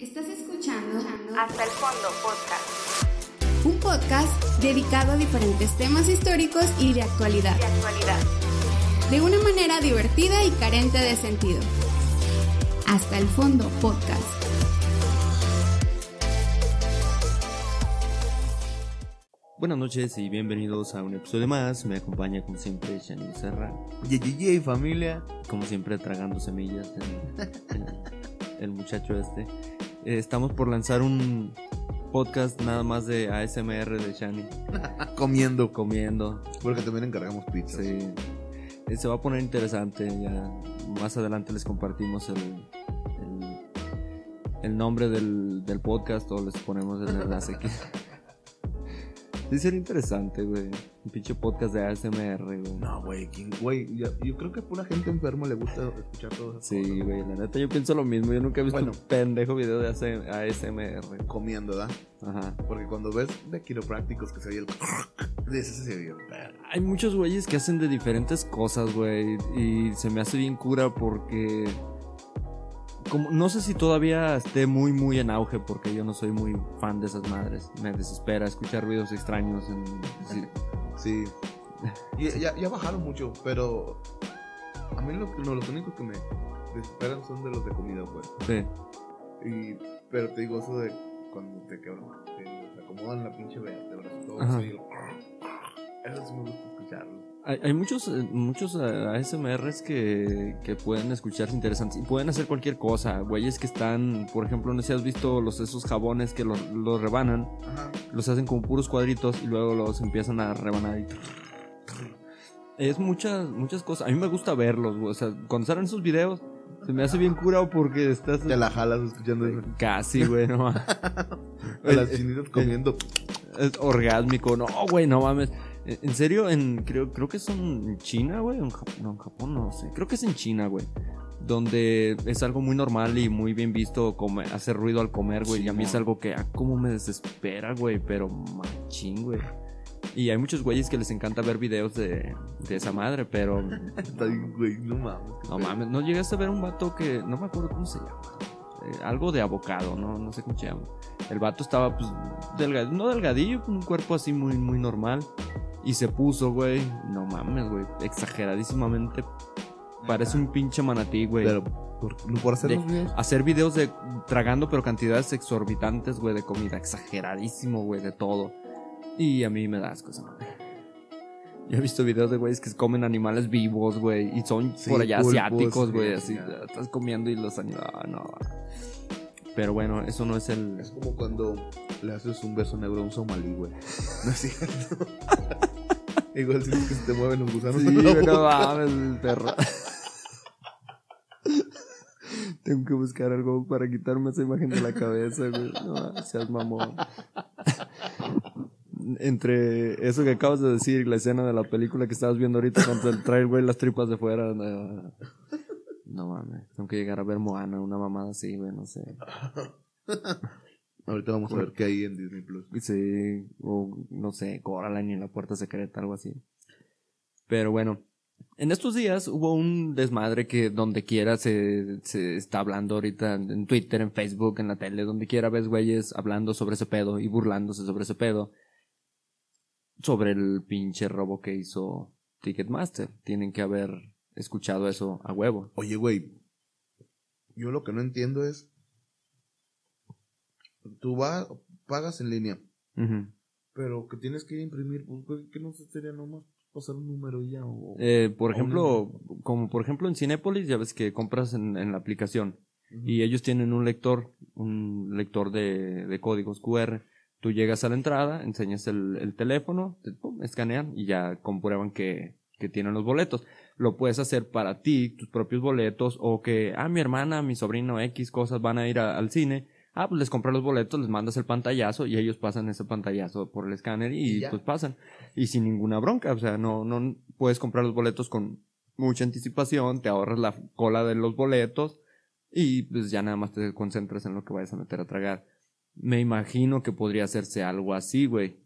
Estás escuchando Hasta el fondo podcast un podcast dedicado a diferentes temas históricos y de actualidad, de actualidad. de una manera divertida y carente de sentido. Hasta el fondo podcast. Buenas noches y bienvenidos a un episodio más. Me acompaña como siempre Shani Serra, Yeyeye, familia. como siempre tragando semillas el, el- el muchacho este. Eh, estamos por lanzar un podcast nada más de ASMR de Shani, Comiendo. comiendo. Porque también encargamos pizza. Sí. Eh, Se va a poner interesante. Ya más adelante les compartimos el, el, el nombre del, del podcast o les ponemos el enlace aquí. Sí, sería interesante, güey. Un pinche podcast de ASMR, güey. No, güey, ¿quién- güey, yo creo que a pura gente enferma le gusta escuchar todo eso. Sí, güey, la neta yo pienso lo mismo. Yo nunca he visto Bueno. un pendejo video de ASMR. Comiendo, ¿verdad? Ajá. Porque cuando ves de quiroprácticos que se oye el... De ese se oye. Hay muchos güeyes que hacen de diferentes cosas, güey. Y se me hace bien cura porque. Como, no sé si todavía esté muy, muy en auge porque yo no soy muy fan de esas madres. Me desespera escuchar ruidos extraños. En, sí. Sí. Y ya, ya bajaron mucho, pero... A mí lo, no, los únicos que me desesperan son de los de comida, güey. Sí. Y, pero te digo eso de cuando te quebran, te, acomodan la pinche todo Ajá. eso y el- Eso sí me gusta escucharlo. Hay, hay muchos, eh, muchos eh, ASMRs que, que pueden escucharse interesantes y pueden hacer cualquier cosa. Güeyes que están, por ejemplo, no sé si has visto los, esos jabones que los, los rebanan, Ajá. los hacen como puros cuadritos y luego los empiezan a rebanar y... Es muchas, muchas cosas. A mí me gusta verlos, güey. O sea, cuando salen esos videos, se me hace bien curado porque estás... Te la jalas escuchando eso. Casi, güey, no mames. A las chinitas comiendo. Es orgásmico, no, güey, no mames. En en serio, en, creo, creo que son en China, güey. En Japón, no, en Japón no sé. Creo que es en China, güey. Donde es algo muy normal y muy bien visto comer, hacer ruido al comer, güey. y a mí es algo que, ah, como me desespera, güey. Pero machín, güey. Y hay muchos güeyes que les encanta ver videos de, de esa madre, pero Está bien, güey, no mames. no mames. No llegaste a ver un vato que, no me acuerdo cómo se llama. Eh, algo de abocado, ¿no? No sé cómo se llama. El vato estaba, pues, delgado, no delgadillo, con un cuerpo así muy, muy normal. Y se puso, güey. No mames, güey. Exageradísimamente. Parece un pinche manatí, güey. Pero por, por hacer De- los videos. Hacer videos de tragando, pero cantidades exorbitantes, güey, de comida. Exageradísimo, güey, de todo. Y a mí me da asco esa madre. Yo he visto videos de güeyes que comen animales vivos, güey. Y son Sí, por allá pulpos, asiáticos, güey. sí, Así, ya. estás comiendo y los animales. No, no. Pero bueno, eso no es el. Es como cuando le haces un beso negro a un somalí, güey. No es cierto. Igual sientes que se te mueven los gusanos. Sí, no mames, perro. Tengo que buscar algo para quitarme esa imagen de la cabeza, güey. No, seas mamón. Entre eso que acabas de decir y la escena de la película que estabas viendo ahorita cuando el trae el güey las tripas de fuera. No, no mames. Tengo que llegar a ver Moana, una mamada así, güey, no sé. Ahorita vamos a ver qué hay en Disney Plus. Sí, o no sé, Coraline en la puerta secreta, algo así. Pero bueno, en estos días hubo un desmadre que donde quiera se, se está hablando ahorita en Twitter, en Facebook, en la tele, donde quiera ves güeyes hablando sobre ese pedo y burlándose sobre ese pedo. Sobre el pinche robo que hizo Ticketmaster. Tienen que haber escuchado eso a huevo. Oye, güey. Yo lo que no entiendo es. Tú vas, pagas en línea. Pero que tienes que imprimir, pues, que no sería nomás pasar un número ya. O, Eh, por o ejemplo, como por ejemplo en Cinépolis, ya ves que compras en, en la aplicación. Y ellos tienen un lector, un lector de, de códigos QR. Tú llegas a la entrada, enseñas el, el teléfono, te, pum, escanean y ya comprueban que, que tienen los boletos. Lo puedes hacer para ti, tus propios boletos, o que, ah, mi hermana, mi sobrino X cosas van a ir a- al cine. Ah, pues les compras los boletos, les mandas el pantallazo y ellos pasan ese pantallazo por el escáner y, Y pues pasan. Y sin ninguna bronca, o sea, no, no puedes comprar los boletos con mucha anticipación, te ahorras la cola de los boletos y pues ya nada más te concentras en lo que vayas a meter a tragar. Me imagino que podría hacerse algo así, güey.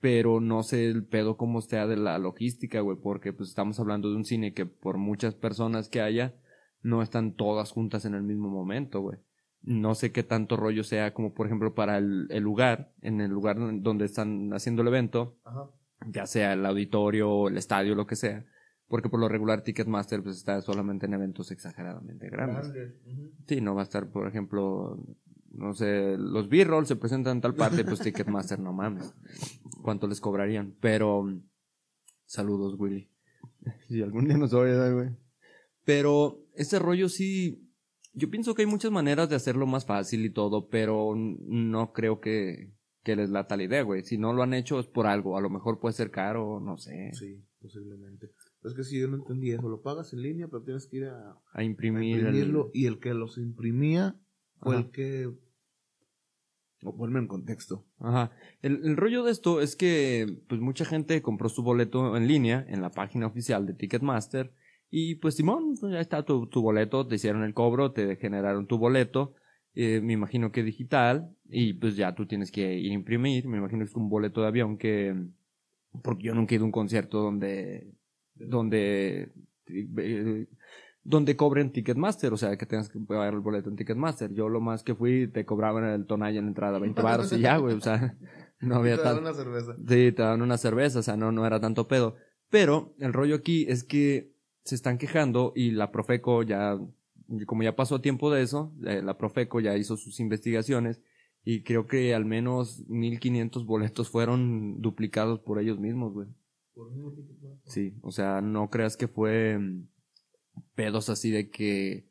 Pero no sé el pedo cómo sea de la logística, güey, porque pues estamos hablando de un cine que por muchas personas que haya, no están todas juntas en el mismo momento, güey. No sé qué tanto rollo sea como, por ejemplo, para el, el lugar, en el lugar donde están haciendo el evento, Ajá. ya sea el auditorio, el estadio, lo que sea. Porque por lo regular Ticketmaster pues está solamente en eventos exageradamente grandes. Grande. Ujú. Sí, no va a estar, por ejemplo, no sé, los B-roll se presentan en tal parte, pues Ticketmaster, no mames. ¿Cuánto les cobrarían? Pero, saludos, Willy. Si algún día nos oye, güey. Pero, ese rollo sí, yo pienso que hay muchas maneras de hacerlo más fácil y todo, pero no creo que, que les lata la idea, güey. Si no lo han hecho es por algo, a lo mejor puede ser caro, no sé, Sí, posiblemente. Es que si yo no entendí eso, lo pagas en línea, pero tienes que ir a, a a el- imprimirlo. Y el que los imprimía fue Ajá. el que. O ponme en contexto. Ajá. El, el rollo de esto es que, pues, mucha gente compró su boleto en línea, en la página oficial de Ticketmaster, y pues, Simón, pues, ya está tu, tu boleto, te hicieron el cobro, te generaron tu boleto, eh, me imagino que digital, y pues ya tú tienes que ir a imprimir, me imagino que es un boleto de avión que, porque yo nunca he ido a un concierto donde, donde, eh, donde cobren Ticketmaster, o sea, que tengas que pagar el boleto en Ticketmaster. Yo lo más que fui, te cobraban el tonalla en la entrada 20 baros y ya, güey, o sea, no había Te dan tanto. una cerveza. Sí, te daban una cerveza, o sea, no, no era tanto pedo. Pero el rollo aquí es que se están quejando y la Profeco ya, como ya pasó tiempo de eso, eh, la Profeco ya hizo sus investigaciones y creo que al menos 1500 boletos fueron duplicados por ellos mismos, güey. Sí, o sea, no creas que fue mm, pedos así de que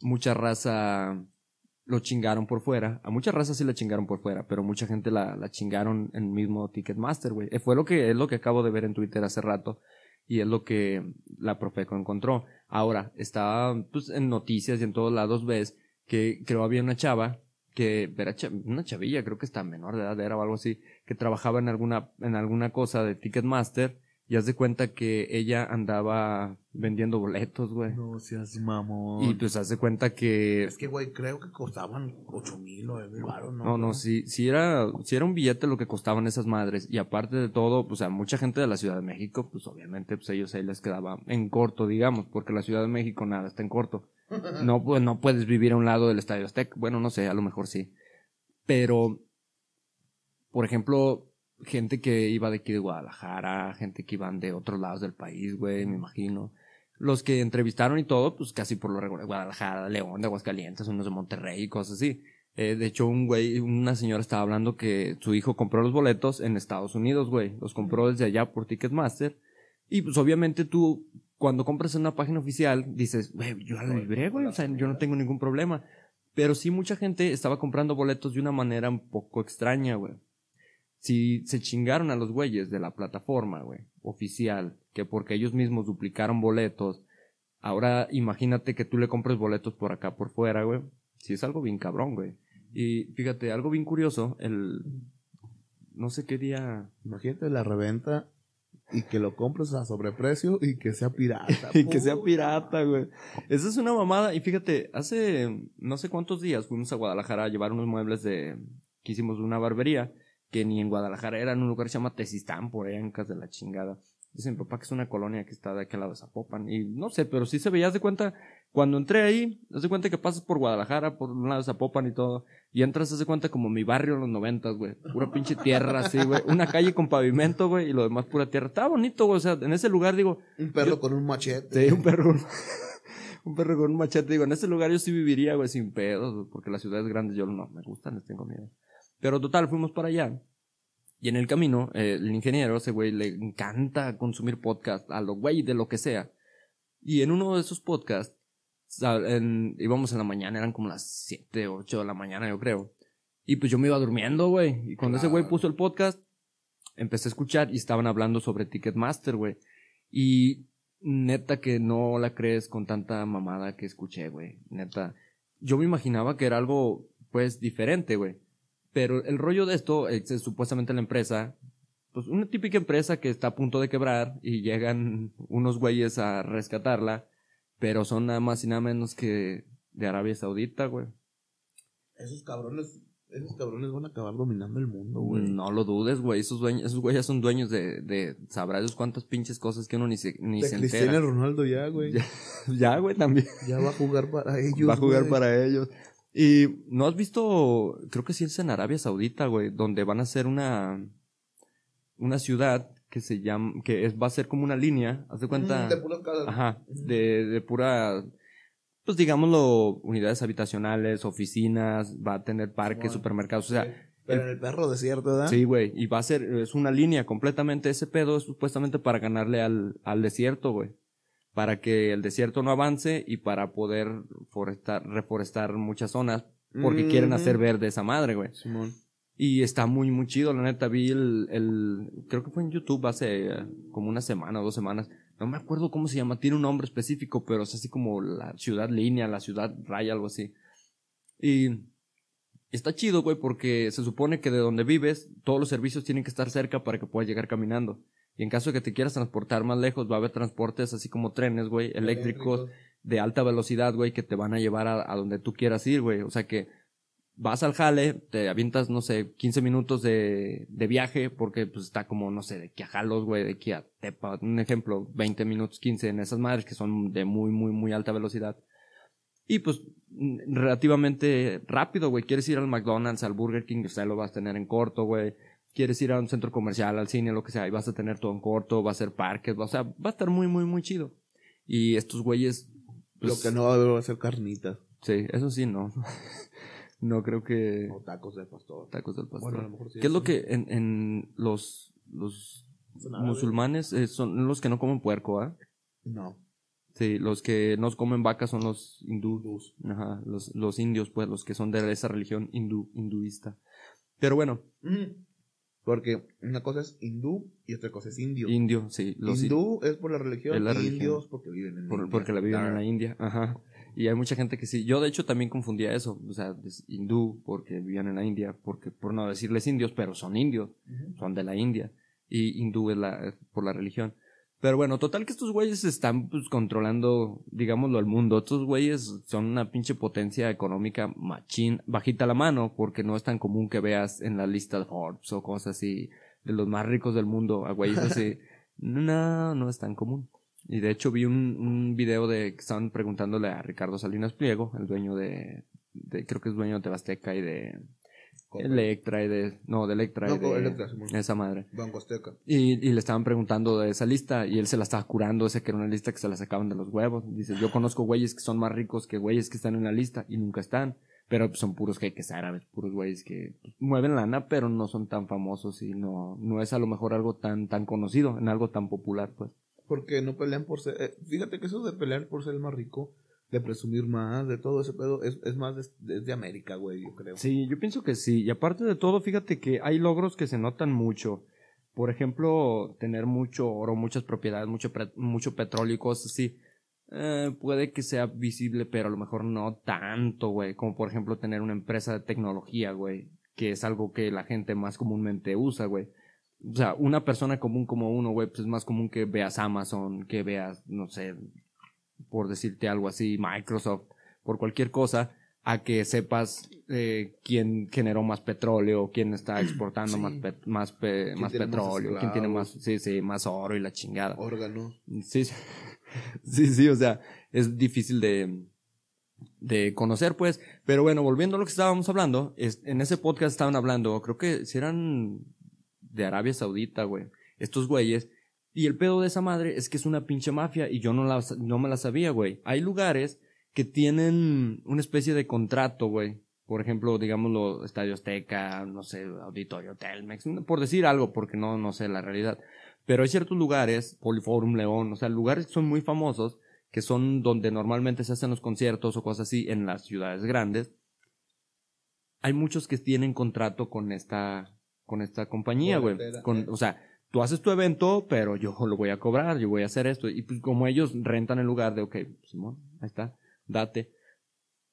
mucha raza lo chingaron por fuera. A mucha raza sí la chingaron por fuera, pero mucha gente la, la chingaron en el mismo Ticketmaster, güey. Eh, Fue lo que, es lo que acabo de ver en Twitter hace rato. Y es lo que la Profeco encontró. Ahora, está pues en noticias y en todos lados ves que creo había una chava que era una chavilla, creo que está menor de edad era o algo así, que trabajaba en alguna, en alguna cosa de Ticketmaster y haz de cuenta que ella andaba vendiendo boletos, güey. No seas mamón. Y pues haz de cuenta que Es que, güey, creo que costaban 8 mil o 9 mil baros, ¿no? no, no, sí, sí era, sí era un billete lo que costaban esas madres. Y aparte de todo, pues a mucha gente de la Ciudad de México, pues obviamente, pues ellos ahí les quedaba en corto, digamos, porque la Ciudad de México nada está en corto. No, pues no puedes vivir a un lado del Estadio Azteca. Bueno, no sé, a lo mejor sí. Pero, por ejemplo, gente que iba de aquí de Guadalajara, gente que iban de otros lados del país, güey, me imagino. Los que entrevistaron y todo, pues casi por lo regular, Guadalajara, León, de Aguascalientes, unos de Monterrey y cosas así. Eh, de hecho, un güey, una señora estaba hablando que su hijo compró los boletos en Estados Unidos, güey. Los compró desde allá por Ticketmaster. Y pues obviamente tú, cuando compras en una página oficial, dices, güey, yo lo libré, güey, o sea, yo no tengo ningún problema. Pero sí mucha gente estaba comprando boletos de una manera un poco extraña, güey. Si se chingaron a los güeyes de la plataforma, güey, oficial, que porque ellos mismos duplicaron boletos, ahora imagínate que tú le compres boletos por acá, por fuera, güey. Sí es algo bien cabrón, güey. Y fíjate, algo bien curioso, el... No sé qué día... Imagínate la reventa y que lo compres a sobreprecio y que sea pirata. y que sea pirata, güey. Esa es una mamada. Y fíjate, hace no sé cuántos días fuimos a Guadalajara a llevar unos muebles de que hicimos una barbería, que ni en Guadalajara era en un lugar que se llama Tezistán, por allá en casa de la chingada. Dice mi papá que es una colonia que está de aquel lado de Zapopan. Y no sé, pero sí se veía, haz de cuenta, cuando entré ahí, haz de cuenta que pasas por Guadalajara, por un lado de Zapopan y todo, y entras, haz de cuenta como mi barrio en los noventas, güey. Pura pinche tierra así, güey. Una calle con pavimento, güey, y lo demás pura tierra. Estaba bonito, güey. O sea, en ese lugar, digo, Un perro Yo- con un machete. Sí, un perro un perro con un machete. Digo, en ese lugar yo sí viviría, güey, sin pedos, porque las ciudades grandes yo no me gustan, les tengo miedo. Pero total, fuimos para allá. Y en el camino, eh, el ingeniero, ese güey, le encanta consumir podcast, a lo güey, de lo que sea. Y en uno de esos podcasts, en- íbamos en la mañana, eran como las 7, 8 de la mañana, yo creo. Y pues yo me iba durmiendo, güey. Y cuando ese güey puso el podcast, empecé a escuchar y estaban hablando sobre Ticketmaster, güey. Y neta que no la crees con tanta mamada que escuché, güey. Neta. Yo me imaginaba que era algo, pues, diferente, güey. Pero el rollo de esto es, es supuestamente la empresa, pues una típica empresa que está a punto de quebrar y llegan unos güeyes a rescatarla, pero son nada más y nada menos que de Arabia Saudita, güey. Esos cabrones, esos cabrones van a acabar dominando el mundo, güey. No lo dudes, güey. Esos, dueños, esos güeyes son dueños de, de sabrá Dios cuántas pinches cosas que uno ni se, ni De se Cristiano entera. Ronaldo ya, güey. Ya, ya, güey, también. Ya va a jugar para ellos. Va a jugar güey. para ellos. Y no has visto, creo que sí es en Arabia Saudita, güey, donde van a hacer una, una ciudad que se llama, que es, va a ser como una línea, haz de cuenta. Mm, de puras casas. Ajá, de, de pura, pues digámoslo, unidades habitacionales, oficinas, va a tener parques, supermercados, o sea, Sí. Pero en el perro desierto, ¿verdad? Sí, güey. Y va a ser, es una línea completamente. Ese pedo es supuestamente para ganarle al, al desierto, güey. Para que el desierto no avance y para poder forestar, reforestar muchas zonas. Porque quieren hacer verde esa madre, güey. Simón. Y está muy, muy chido, la neta. Vi el, el, creo que fue en YouTube hace eh, como una semana o dos semanas. No me acuerdo cómo se llama. Tiene un nombre específico, pero es así como la ciudad línea, la ciudad raya, algo así. Y está chido, güey, porque se supone que de donde vives, todos los servicios tienen que estar cerca para que puedas llegar caminando. Y en caso de que te quieras transportar más lejos, va a haber transportes así como trenes, güey, eléctricos de alta velocidad, güey, que te van a llevar a, a donde tú quieras ir, güey. O sea que vas al jale, te avientas, no sé, 15 minutos de, de viaje, porque pues está como, no sé, de aquí a Jalos, güey, de aquí a Tepa, un ejemplo, 20 minutos, 15 en esas madres que son de muy, muy, muy alta velocidad. Y pues, relativamente rápido, güey. Quieres ir al McDonald's, al Burger King, o sea, lo vas a tener en corto, güey. Quieres ir a un centro comercial, al cine, lo que sea, y vas a tener todo en corto, va a ser parques, va- o sea, va a estar muy, muy, muy chido. Y estos güeyes, pues, Lo que no va a haber va a ser carnitas. Sí, eso sí, no. no creo que O tacos de pastor. tacos del pastor. Bueno, a lo mejor sí. ¿Qué es lo que en, en los, los musulmanes eh, son los que no comen puerco, ¿ah? No. Sí, los que no comen vaca son los hindú. Hindús. Ajá, los, los indios, pues, los que son de esa religión hindú, hinduista. Pero bueno, Mm. Porque una cosa es hindú y otra cosa es indio. indio, sí. Los, hindú es por la religión, Es la religión. indios porque viven en por- India. porque la viven en la India, ajá. Y hay mucha gente que sí. Yo, de hecho, también confundía eso. O sea, es hindú porque vivían en la India, porque por no decirles indios, pero son indios. Son de la India y hindú es la, es por la religión. Pero bueno, total que estos güeyes están pues, controlando, digámoslo, el mundo. Estos güeyes son una pinche potencia económica machín, bajita la mano, porque no es tan común que veas en la lista de Forbes o cosas así, de los más ricos del mundo, a güeyes así. No, no es tan común. Y de hecho vi un, un video de que estaban preguntándole a Ricardo Salinas Pliego, el dueño de, de creo que es dueño de Tebasteca y de. Electra y de, no, de Electra No, y de Electra, esa madre. Banco Azteca. Y, y le estaban preguntando de esa lista y él se la estaba curando, ese que era una lista que se la sacaban de los huevos. Dice, yo conozco güeyes que son más ricos que güeyes que están en la lista y nunca están. Pero pues, son puros jeques árabes, puros güeyes que mueven lana, pero no son tan famosos y no, no es a lo mejor algo tan, tan conocido, en algo tan popular, pues. Porque no pelean por ser. eh, fíjate que eso de pelear por ser el más rico, de presumir más, de todo ese pedo, es, es más de, es de América, güey, yo creo. Sí, yo pienso que sí. Y aparte de todo, fíjate que hay logros que se notan mucho. Por ejemplo, tener mucho oro, muchas propiedades, mucho, mucho petróleo y cosas así. Eh, puede que sea visible, pero a lo mejor no tanto, güey. Como por ejemplo tener una empresa de tecnología, güey. Que es algo que la gente más comúnmente usa, güey. O sea, una persona común como uno, güey, pues es más común que veas Amazon, que veas, no sé, por decirte algo así, Microsoft, por cualquier cosa, a que sepas eh, quién generó más petróleo, quién está exportando Sí. más, pe- ¿Quién más más petróleo, quién tiene más, sí, sí, más oro y la chingada. Órgano. Sí, sí, sí, sí, o sea, es difícil de, de conocer, pues. Pero bueno, volviendo a lo que estábamos hablando, es, en ese podcast estaban hablando, creo que si eran de Arabia Saudita, güey, estos güeyes. Y el pedo de esa madre es que es una pinche mafia y yo no, la, no me la sabía, güey. Hay lugares que tienen una especie de contrato, güey. Por ejemplo, digámoslo, Estadio Azteca, no sé, Auditorio Telmex, por decir algo, porque no, no sé la realidad. Pero hay ciertos lugares, Poliforum León, o sea, lugares que son muy famosos, que son donde normalmente se hacen los conciertos o cosas así en las ciudades grandes. Hay muchos que tienen contrato con esta, con esta compañía, güey. O sea, tú haces tu evento, pero yo lo voy a cobrar, yo voy a hacer esto. Y pues como ellos rentan el lugar de, ok, Simón, ahí está, date.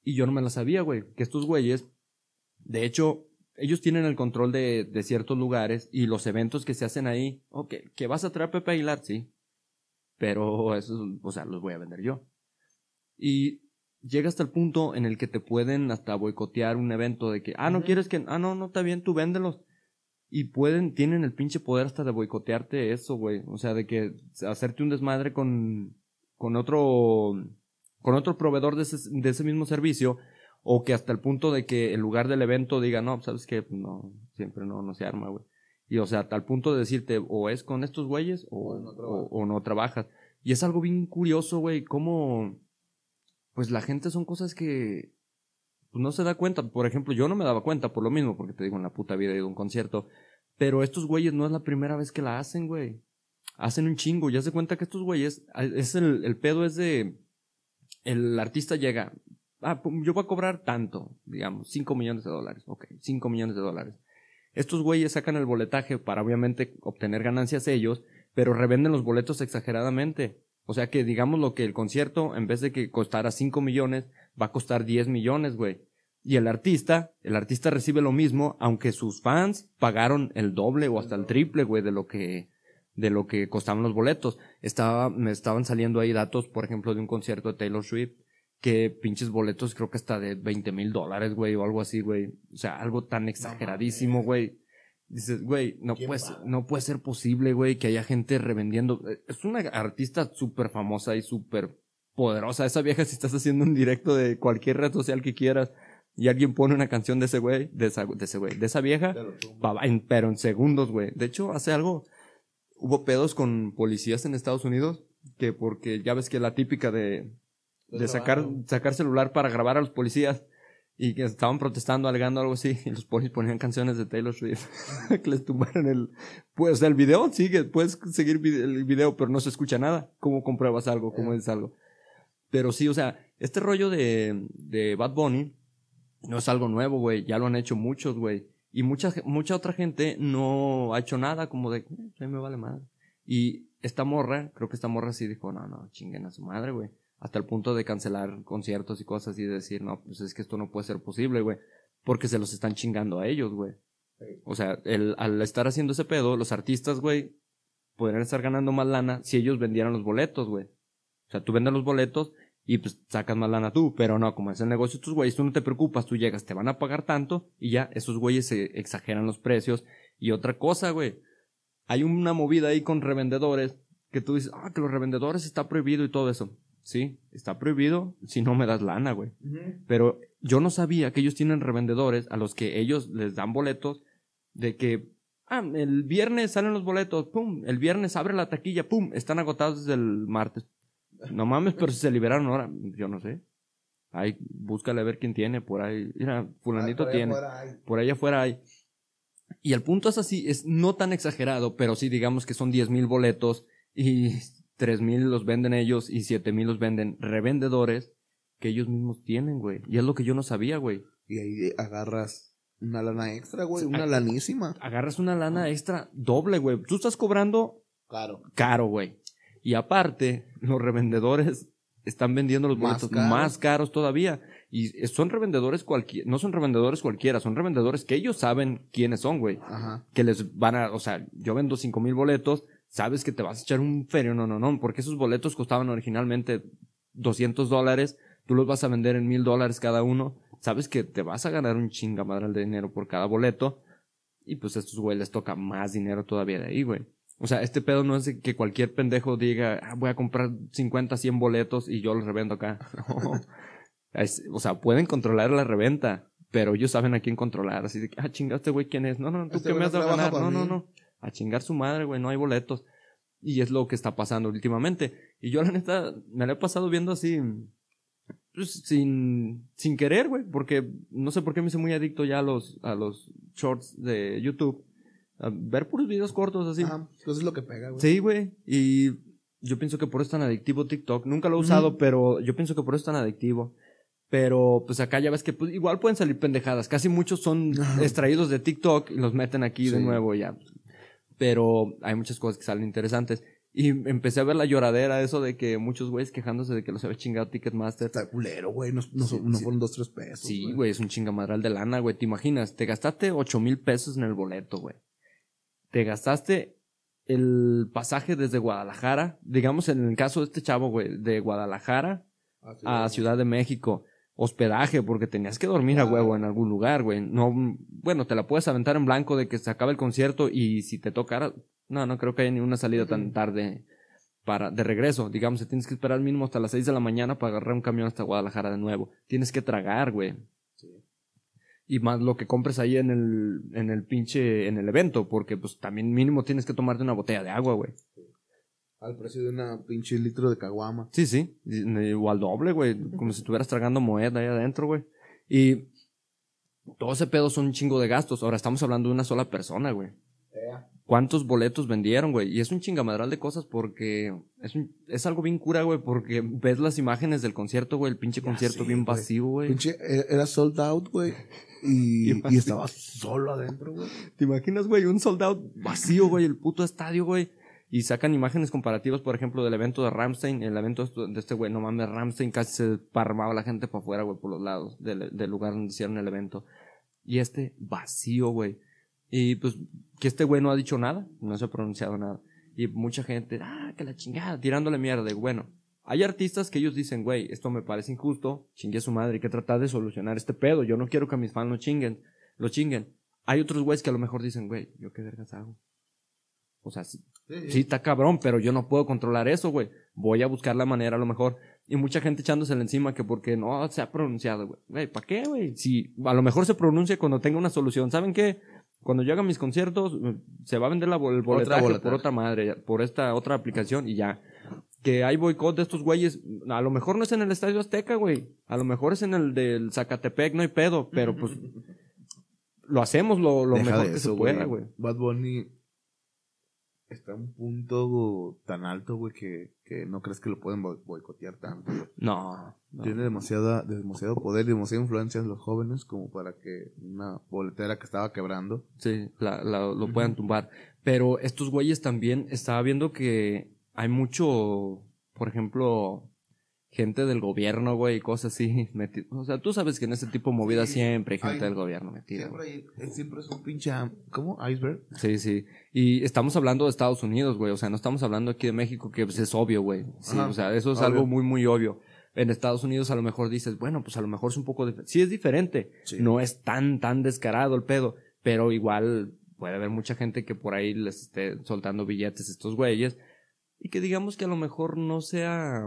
Y yo no me la sabía, güey, que estos güeyes, de hecho, ellos tienen el control de, de ciertos lugares y los eventos que se hacen ahí, ok, que vas a traer a Pepe Aguilar, sí. Pero eso, o sea, los voy a vender yo. Y llega hasta el punto en el que te pueden hasta boicotear un evento de que, ah, no quieres que, ah, no, no está bien, tú véndelos. Y pueden, tienen el pinche poder hasta de boicotearte eso, güey. O sea, de que hacerte un desmadre con, con otro, con otro proveedor de ese, de ese mismo servicio. O que hasta el punto de que el lugar del evento diga, no, ¿sabes qué? Pues no, siempre no, no se arma, güey. Y o sea, tal punto de decirte, o es con estos güeyes o, O no o no trabajas. Y es algo bien curioso, güey, cómo, pues la gente son cosas que, pues no se da cuenta. Por ejemplo, yo no me daba cuenta por lo mismo, porque te digo, en la puta vida he ido a un concierto. Pero estos güeyes no es la primera vez que la hacen, güey. Hacen un chingo. Ya se cuenta que estos güeyes, es el, el pedo es de, el artista llega, ah, yo voy a cobrar tanto, digamos, 5 millones de dólares. Ok, 5 millones de dólares. Estos güeyes sacan el boletaje para obviamente obtener ganancias ellos, pero revenden los boletos exageradamente. O sea que digamos lo que el concierto, en vez de que costara 5 millones, va a costar 10 millones, güey. Y el artista, el artista recibe lo mismo, aunque sus fans pagaron el doble o hasta el triple, güey, de lo que, de lo que costaban los boletos. Estaba, me estaban saliendo ahí datos, por ejemplo, de un concierto de Taylor Swift, que pinches boletos creo que hasta de 20 mil dólares, güey, o algo así, güey. O sea, algo tan exageradísimo, güey. Dices, güey, no ¿Quién puede, ser, no puede ser posible, güey, que haya gente revendiendo. Es una artista súper famosa y súper poderosa. Esa vieja, si estás haciendo un directo de cualquier red social que quieras y alguien pone una canción de ese güey, de esa, de ese güey, de esa vieja, pa- en- pero en segundos, güey. De hecho, hace algo, hubo pedos con policías en Estados Unidos, que porque ya ves que la típica de, de sacar, sacar celular para grabar a los policías y que estaban protestando, alegando algo así, y los policías ponían canciones de Taylor Swift que les tumbaron el, pues, el video sigue, puedes seguir el video, pero no se escucha nada. ¿Cómo compruebas algo? ¿Cómo dices algo? Pero sí, o sea, este rollo de, de Bad Bunny no es algo nuevo, güey. Ya lo han hecho muchos, güey. Y mucha, mucha otra gente no ha hecho nada, como de, "Eh, a mí me vale madre. Y esta morra, creo que esta morra sí dijo, no, no, chinguen a su madre, güey. Hasta el punto de cancelar conciertos y cosas y decir, no, pues es que esto no puede ser posible, güey. Porque se los están chingando a ellos, güey. O sea, el, al estar haciendo ese pedo, los artistas, güey, podrían estar ganando más lana si ellos vendieran los boletos, güey. O sea, tú vendes los boletos y pues sacas más lana tú, pero no, como es el negocio de tus güeyes, tú no te preocupas, tú llegas, te van a pagar tanto y ya, esos güeyes se exageran los precios. Y otra cosa, güey, hay una movida ahí con revendedores que tú dices, ah, que los revendedores está prohibido y todo eso. Sí, está prohibido si no me das lana, güey. Pero yo no sabía que ellos tienen revendedores a los que ellos les dan boletos de que, ah, el viernes salen los boletos, pum, el viernes abre la taquilla, pum, están agotados desde el martes. No mames, pero si se liberaron ahora, yo no sé. Ahí, búscale a ver quién tiene por ahí. Mira, fulanito Ah, por tiene. Por allá afuera hay. Y el punto es así, es no tan exagerado, pero sí digamos que son 10 mil boletos y 3 mil los venden ellos y 7 mil los venden revendedores que ellos mismos tienen, güey. Y es lo que yo no sabía, güey. Y ahí agarras una lana extra, güey. Una lanísima. Agarras una lana extra doble, güey. Tú estás cobrando Claro. caro, güey. Y aparte, los revendedores están vendiendo los Más boletos caros. más caros todavía. Y son revendedores cualquiera, no son revendedores cualquiera, son revendedores que ellos saben quiénes son, güey. Ajá. que les van a, o sea, yo vendo cinco mil boletos, sabes que te vas a echar un ferio, no, no, no, porque esos boletos costaban originalmente 200 dólares, tú los vas a vender en mil dólares cada uno, sabes que te vas a ganar un chingamadral de dinero por cada boleto, y pues a estos güey les toca más dinero todavía de ahí, güey. O sea, este pedo no es de que cualquier pendejo diga, "Ah, voy a comprar 50, 100 boletos y yo los revendo acá. No. Es- o sea, pueden controlar la reventa, pero ellos saben a quién controlar. Así de que, ah, chingaste, güey, ¿quién es? No, no, tú Este qué me has de ganar. No, no, no. A chingar su madre, güey, no hay boletos. Y es lo que está pasando últimamente. Y yo, la neta, me la he pasado viendo así, pues, sin, sin querer, güey, porque no sé por qué me hice muy adicto ya a los, a los shorts de YouTube. Ver puros videos cortos así. Ajá. Entonces es lo que pega, güey. Sí, güey. Y yo pienso que por eso es tan adictivo TikTok. Nunca lo he usado, pero yo pienso que por eso es tan adictivo. Pero pues acá ya ves que pues, igual pueden salir pendejadas. Casi muchos son Ajá. extraídos de TikTok y los meten aquí de nuevo ya. Pero hay muchas cosas que salen interesantes. Y empecé a ver la lloradera, eso de que muchos güeyes quejándose de que los había chingado Ticketmaster. Está culero, güey. No, no, Sí, no sí. fueron dos, tres pesos. Sí, güey, es un chingamadral de lana, güey. ¿Te imaginas? Te gastaste ocho mil pesos en el boleto, güey. Te gastaste el pasaje desde Guadalajara, digamos en el caso de este chavo, güey, de Guadalajara a. Ciudad de México. Hospedaje, porque tenías que dormir a huevo en algún lugar, güey. No, bueno, te la puedes aventar en blanco de que se acaba el concierto y si te tocara, no, no creo que haya ni una salida tan tarde para, de regreso. Digamos, tienes que esperar mínimo hasta las seis de la mañana para agarrar un camión hasta Guadalajara de nuevo. Tienes que tragar, güey. Y más lo que compres ahí en el, en el pinche, en el evento, porque pues también mínimo tienes que tomarte una botella de agua, güey. Al precio de una pinche litro de caguama. Sí, sí, o al doble, güey, como si estuvieras tragando moneda ahí adentro, güey. Y todo ese pedo son un chingo de gastos. Ahora estamos hablando de una sola persona, güey. ¿Cuántos boletos vendieron, güey? Y es un chingamadral de cosas porque es, un- es algo bien cura, güey, porque ves las imágenes del concierto, güey, el pinche concierto sí, bien güey. vacío, güey. Pinche, e- era sold out, güey. Y, Y estaba solo adentro, güey. ¿Te imaginas, güey? Un soldado vacío, güey, el puto estadio, güey. Y sacan imágenes comparativas, por ejemplo, del evento de Ramstein, el evento de este güey, no mames, Ramstein casi se parmaba la gente para afuera, güey, por los lados del, del lugar donde hicieron el evento. Y este vacío, güey. Y pues que este güey no ha dicho nada, no se ha pronunciado nada. Y mucha gente, ah, que la chingada, tirándole mierda. Y bueno, hay artistas que ellos dicen, güey, esto me parece injusto, chingue a su madre, hay que tratar de solucionar este pedo. Yo no quiero que mis fans lo chinguen, lo chinguen. Hay otros güeyes que a lo mejor dicen, güey, ¿yo qué vergas hago? O sea, sí, sí está cabrón, pero yo no puedo controlar eso, güey. Voy a buscar la manera a lo mejor. Y mucha gente echándosele encima que porque no se ha pronunciado, güey. Güey, ¿para qué, güey? Si a lo mejor se pronuncia cuando tenga una solución. ¿Saben qué? Cuando yo haga mis conciertos, eh, se va a vender la, bol- el boletaje por boletaje. otra madre, por esta otra aplicación y ya. Que hay boicot de estos güeyes. A lo mejor no es en el Estadio Azteca, güey. A lo mejor es en el del Zacatepec, no hay pedo. Pero pues lo hacemos lo, mejor que se pueda, güey. Bad Bunny está a un punto tan alto, güey, que, que no crees que lo pueden boicotear tanto. güey. No. no. Tiene demasiada, demasiado poder y demasiada influencia en los jóvenes como para que una boletera que estaba quebrando. Sí, la, la- lo puedan tumbar. Pero estos güeyes también, estaba viendo que hay mucho, por ejemplo, gente del gobierno, güey, y cosas así. meti- O sea, tú sabes que en ese tipo de movidas Sí, siempre hay gente hay- del gobierno metida. Siempre, hay- siempre es un pinche, ¿cómo? Iceberg. Sí, sí. Y estamos hablando de Estados Unidos, güey. O sea, no estamos hablando aquí de México, que pues, es obvio, güey. Sí, Ajá, o sea, eso es obvio. algo muy, muy obvio. En Estados Unidos a lo mejor dices, bueno, pues a lo mejor es un poco... dif- Sí es diferente. Sí. No es tan, tan descarado el pedo. Pero igual puede haber mucha gente que por ahí les esté soltando billetes a estos güeyes. Y que digamos que a lo mejor no sea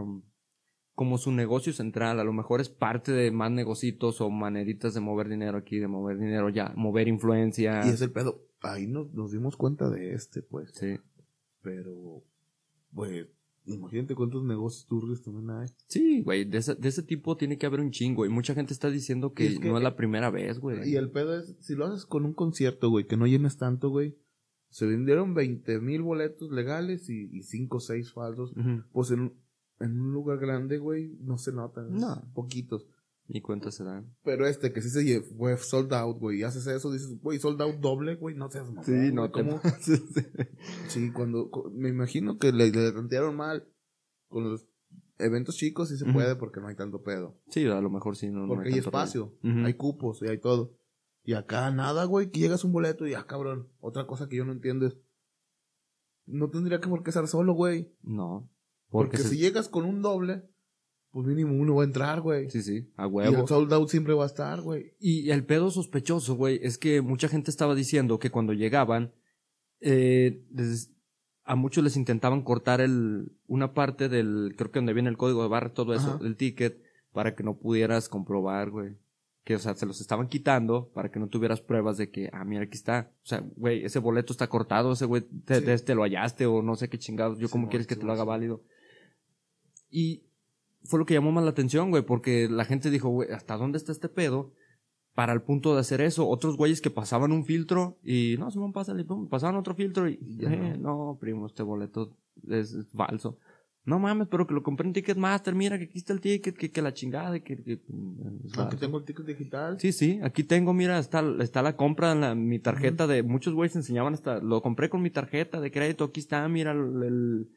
como su negocio central. A lo mejor es parte de más negocitos o maneritas de mover dinero aquí, de mover dinero ya, mover influencia. Y es el pedo. Ahí nos, nos dimos cuenta de este, pues. Sí. Pero, pues, imagínate cuántos negocios turbios también hay. Sí, güey, de ese, de ese tipo tiene que haber un chingo. Y mucha gente está diciendo que, Y es que- no es la primera vez, güey. Y el pedo es, si lo haces con un concierto, güey, que no llenes tanto, güey. Se vendieron 20 mil boletos legales y 5 o 6 falsos. Pues en, en un lugar grande, güey, no se notan. No. Poquitos. Ni cuenta se dan. Pero este, que sí se fue sold out, güey. Y haces eso, dices, güey, sold out doble, güey, no seas mamón. güey, ¿cómo? Sí, sí. Sí, cuando, cu- me imagino que le, le tantearon mal. Con los eventos chicos sí se puede porque no hay tanto pedo. Sí, a lo mejor sí. No, no Porque hay tanto rollo. espacio, hay cupos y hay todo. Y acá nada, güey, que llegas a un boleto y ah, cabrón. Otra cosa que yo no entiendo es, no tendría que por qué estar solo, güey. No. Porque, Porque, se- si llegas con un doble, pues mínimo uno va a entrar, güey. Sí, sí, a y huevo. el sold out siempre va a estar, güey. Y el pedo sospechoso, güey, es que mucha gente estaba diciendo que cuando llegaban, eh, les- a muchos les intentaban cortar el, una parte del, creo que donde viene el código de barra, todo eso, Ajá. el ticket, para que no pudieras comprobar, güey. Que, o sea, se los estaban quitando para que no tuvieras pruebas de que, ah, mira, aquí está. O sea, güey, ese boleto está cortado, ese güey te, Sí. te- te lo hallaste o no sé qué chingados. Yo, ¿cómo Simón, quieres que te lo haga válido? Y fue lo que llamó más la atención, güey, porque la gente dijo, güey, ¿hasta dónde está este pedo? Para el punto de hacer eso. Otros güeyes que pasaban un filtro y, no, Simón, pásale, pum, pasaban otro filtro y, eh, no. primo, este boleto es, es falso. No mames, pero que lo compré en Ticketmaster, mira que aquí está el ticket, que, que la chingada, que, que- mm, Aquí tengo el ticket digital. Sí, sí, aquí tengo, mira, está, está la compra en la, mi tarjeta de, muchos güeyes enseñaban hasta, lo compré con mi tarjeta de crédito, aquí está, mira, el, el,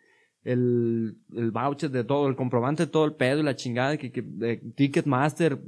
el, el voucher de todo, el comprobante de todo el pedo y la chingada, que, que, de Ticketmaster,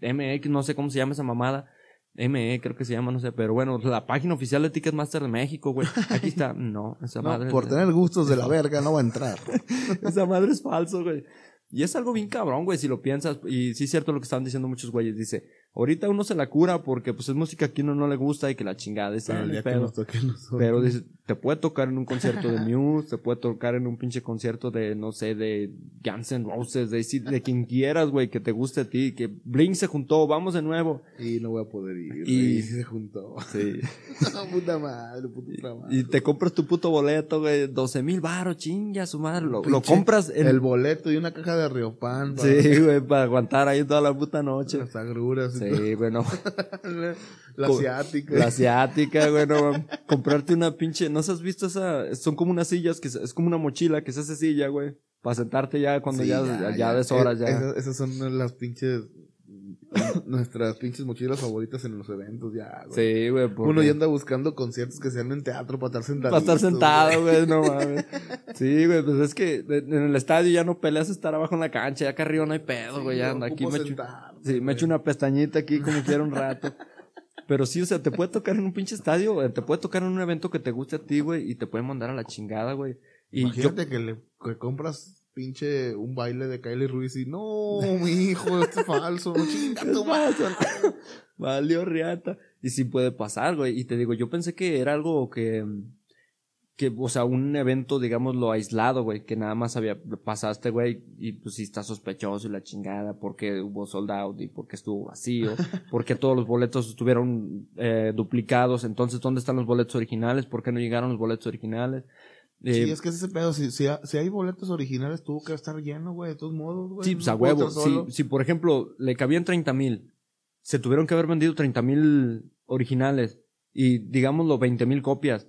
MX, no sé cómo se llama esa mamada, ME creo que se llama, no sé, pero bueno, la página oficial de Ticketmaster de México, güey, aquí está, no, esa No, madre. por tener gustos de la verga no va a entrar. Esa madre es falso, güey. Y es algo bien cabrón, güey, si lo piensas. Y sí es cierto lo que estaban diciendo muchos güeyes. Dice, ahorita uno se la cura porque pues es música que a uno no le gusta y que la chingada es Pero el día que pedo. nos toque a nosotros. Pero dice, te puede tocar en un concierto de Muse, te puede tocar en un pinche concierto de, no sé, de Guns N' Roses, de, de quien quieras, güey, que te guste a ti, que Blink se juntó, vamos de nuevo. Y no voy a poder ir. Y- Y se juntó. Sí. puta madre, puto trabajo. Y te compras tu puto boleto, güey, 12 mil baros, chinga su madre, lo, compras en... El boleto y una caja de Riopan. Sí, güey, para aguantar ahí toda la puta noche. Las agruras. y Sí, bueno. todo. La, asiática. La asiática, güey, no. Comprarte una pinche, ¿no has visto esa? Son como unas sillas que es como una mochila que se hace silla, güey. Para sentarte ya cuando Sí, ya, ya, des horas, Eh, ya. Esas, esas son las pinches. nuestras pinches mochilas favoritas en los eventos, ya, güey. Sí, güey. porque- Uno ya anda buscando conciertos que sean en teatro para estar sentado. Para estar sentado, güey, no mames. Sí, güey, pues es que en el estadio ya no peleas estar abajo en la cancha, ya acá arriba no hay pedo, güey, ya anda aquí me echo, sí, me echo una pestañita aquí como quiera un rato. Pero sí, o sea, te puede tocar en un pinche estadio, güey, te puede tocar en un evento que te guste a ti, güey, y te pueden mandar a la chingada, güey. Y yo, Imagínate que le que compras pinche un baile de Kylie Ruiz y no, mi hijo, esto es falso, chinga tu. Valió riata. Y sí puede pasar, güey. Y te digo, yo pensé que era algo que, que, o sea, un evento, digámoslo, aislado, güey, que nada más había, pasaste, güey, y pues sí está sospechoso y la chingada, porque hubo sold out y porque estuvo vacío, porque todos los boletos estuvieron eh, duplicados, entonces, ¿dónde están los boletos originales? ¿Por qué no llegaron los boletos originales? Sí, Eh, es que ese pedo, si, si, ha- si hay boletos originales, tuvo que estar lleno, güey, de todos modos, güey. Sí, pues a huevo. Si, por ejemplo, le cabían 30 mil, se tuvieron que haber vendido 30 mil originales y, digámoslo, 20 mil copias.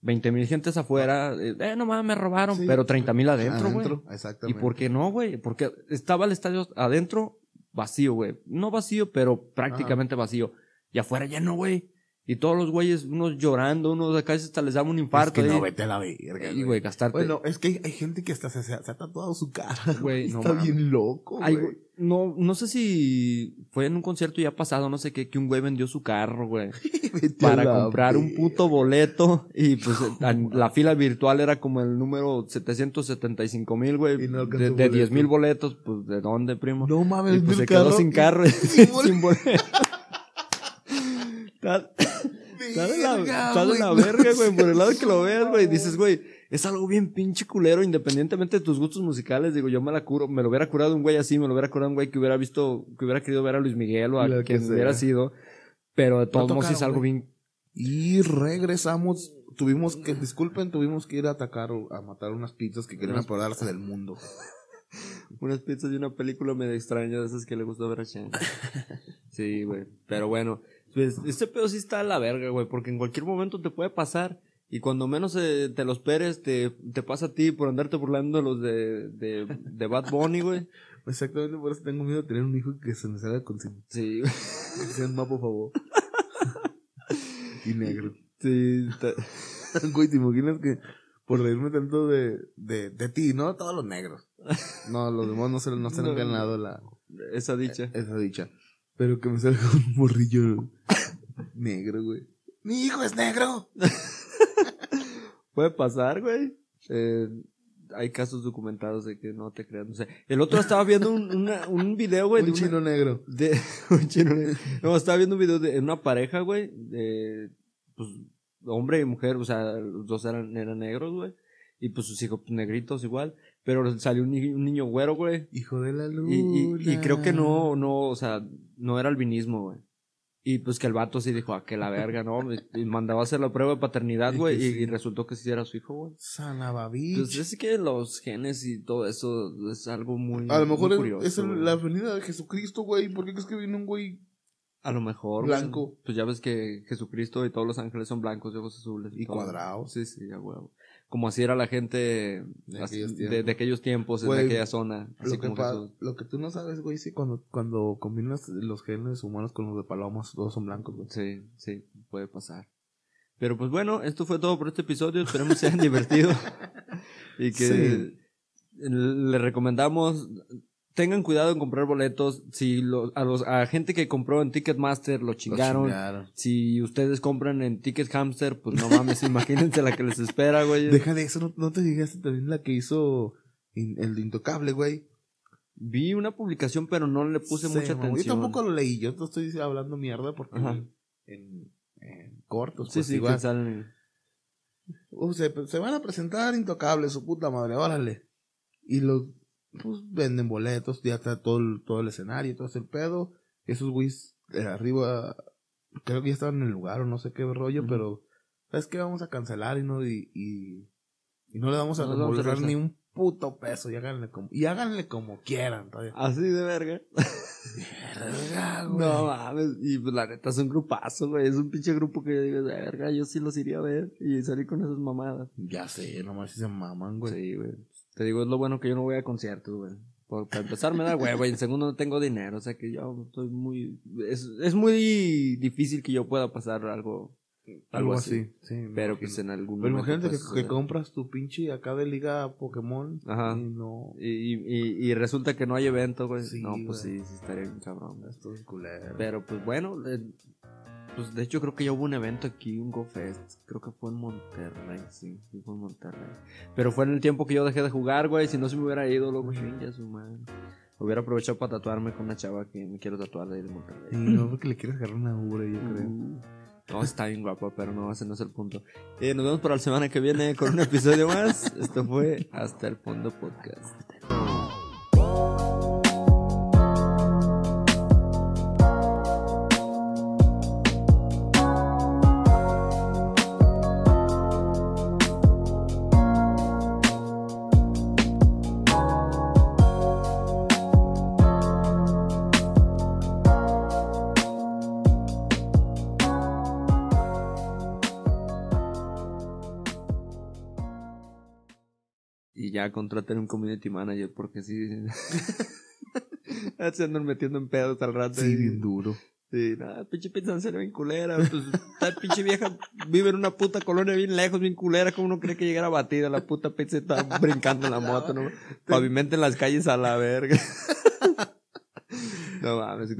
20 mil gentes afuera, eh, eh, no mames, me robaron, Sí. pero 30 mil adentro, güey. ¿Y exactamente. por qué no, güey? Porque estaba el estadio adentro vacío, güey. No vacío, pero prácticamente vacío. Y afuera ya no, güey. Y todos los güeyes, unos llorando, unos acá hasta les daba un Es infarto. que no, vete a la verga, Y, güey, gastarte. Bueno, es que hay, hay gente que hasta se, se ha tatuado su cara. Güey, no Está bien loco, Ay, güey. no, no sé si fue en un concierto ya pasado, no sé qué, que un güey vendió su carro, güey, para comprar un puto boleto y pues la, la fila virtual era como el número 775 mil, güey, Y no de, de boleto. 10 mil boletos, pues ¿de dónde, primo? No mames, y pues se quedó carro- sin carro, sin boleto. Está, de la, está de la verga, güey, por el lado que lo veas, güey, dices, güey, es algo bien pinche culero, independientemente de tus gustos musicales, digo, yo me la curo, me lo hubiera curado un güey así, me lo hubiera curado un güey que hubiera visto, que hubiera querido ver a Luis Miguel o a Lo que quien sea. hubiera sido, pero de todos modos sí es tocaron, algo güey. bien, Y regresamos. Tuvimos que, disculpen, tuvimos que ir a atacar o a matar unas pizzas que querían Unas- apoderarse del mundo. unas pizzas de una película medio extraña de esas que le gustó ver a Chen. Sí, güey, pero bueno, pues este pedo sí está a la verga, güey, porque en cualquier momento te puede pasar. Y cuando menos eh, te lo esperes, te, te pasa a ti por andarte burlando los de, de, de Bad Bunny, güey. Exactamente por eso tengo miedo de tener un hijo que se me salga con Sí, que sea un por favor. y negro. sí, ta- Güey, ¿te imaginas que por reírme tanto de, de, de ti, no? Todos los negros. No, los demás no se, no se han ganado la, esa dicha. esa dicha. Pero que me salga un morrillo negro, güey. Mi hijo es negro. Puede pasar, güey. Eh, hay casos documentados de que no te crean. No sé. El otro estaba viendo un, una- un video, güey. de un una- chino negro. De, un chino negro. No, estaba viendo un video de una pareja, güey, de, pues, hombre y mujer, o sea, los dos eran, eran negros, güey, y pues sus hijos pues, negritos igual, pero salió un, ni- un niño güero, güey, Hijo de la y, luna. y, y creo que no, no, o sea, no era albinismo, güey. Y pues que el vato sí dijo, a que la verga, ¿no? Y, y mandaba a hacer la prueba de paternidad, Y güey, y, sí. y resultó que sí era su hijo, güey. Sanababich. Pues es que los genes y todo eso es algo muy, a lo mejor es- curioso, es, el- la venida de Jesucristo, güey. ¿Por qué crees que viene un güey A lo mejor. Blanco. Pues ya ves que Jesucristo y todos los ángeles son blancos de ojos azules. Y todo. cuadrados. Sí, sí, a huevo. Como así era la gente De aquellos de, tiempos. de aquellos tiempos, en aquella zona. Así Lo que, como pa- lo que tú no sabes, güey, sí, cuando, cuando combinas los genes humanos con los de palomas, todos son blancos, güey. Sí, sí, puede pasar. Pero pues bueno, esto fue todo por este episodio. Esperemos que se hayan divertido. y que Sí. le recomendamos. Tengan cuidado en comprar boletos. Si lo- a los a gente que compró en Ticketmaster lo chingaron. chingaron. Si ustedes compran en Ticket Hamster, pues no mames, imagínense la que les espera, güey. Deja de eso, ¿no, no te fijaste también la que hizo in- el de Intocable, güey? Vi una publicación, pero no le puse Sí, mucha mamá, atención. Yo tampoco lo leí, yo te estoy hablando mierda porque en, en cortos, Sí, pues sí, igual. que salen. uh, se, se van a presentar intocables, su puta madre, órale. Y los, pues, venden boletos, ya está todo el, todo el escenario, todo ese pedo. Esos güeyes eh, arriba, creo que ya estaban en el lugar o no sé qué rollo, pero, ¿sabes qué? Vamos a cancelar y no, y, y, y no le vamos a No ni un puto peso, y háganle como, y háganle como quieran, todavía. Así de verga. Verga, güey. No mames. Y pues la neta es un grupazo, güey. Es un pinche grupo que yo digo, verga, yo sí los iría a ver. Y salí con esas mamadas. Ya sé, nomás si se maman, güey. Sí, güey. Te digo, es lo bueno que yo no voy a conciertos, güey. Por, para empezar me da huevo y en segundo no tengo dinero. O sea que yo estoy muy... Es, es muy difícil que yo pueda pasar algo... Algo así, sí. Pero imagino. pues en algún Pero momento, imagínate que, que compras tu pinche acá de liga Pokémon. Ajá. Y no. Y, y, y resulta que no hay evento, güey. Sí, no, pues güey. sí, sí estaría bien cabrón. Esto es culero. Pero pues bueno, eh, pues de hecho creo que ya hubo un evento aquí, un GoFest. Creo que fue en Monterrey, sí, sí fue en Monterrey. Pero fue en el tiempo que yo dejé de jugar, güey. Si no se me hubiera ido, loco, chinga su madre. Hubiera aprovechado para tatuarme con una chava que me quiero tatuar de ahí de Monterrey. Sí, no, porque le quieres agarrar una ubre, yo creo. Uh, No, está bien guapa, pero no, ese no es el punto. Eh, nos vemos para la semana que viene con un episodio más. Esto fue Hasta el Fondo Podcast. Contraten un community manager porque sí. Se andan metiendo en pedos al rato. Sí, y- bien duro. Sí, nada, pinche pizza se bien culera. Pues, esta pinche vieja vive en una puta colonia bien lejos, bien culera. ¿Cómo uno cree que llegara batida? La puta pizza está brincando en la moto, ¿no? Pavimenten las calles a la verga. no mames.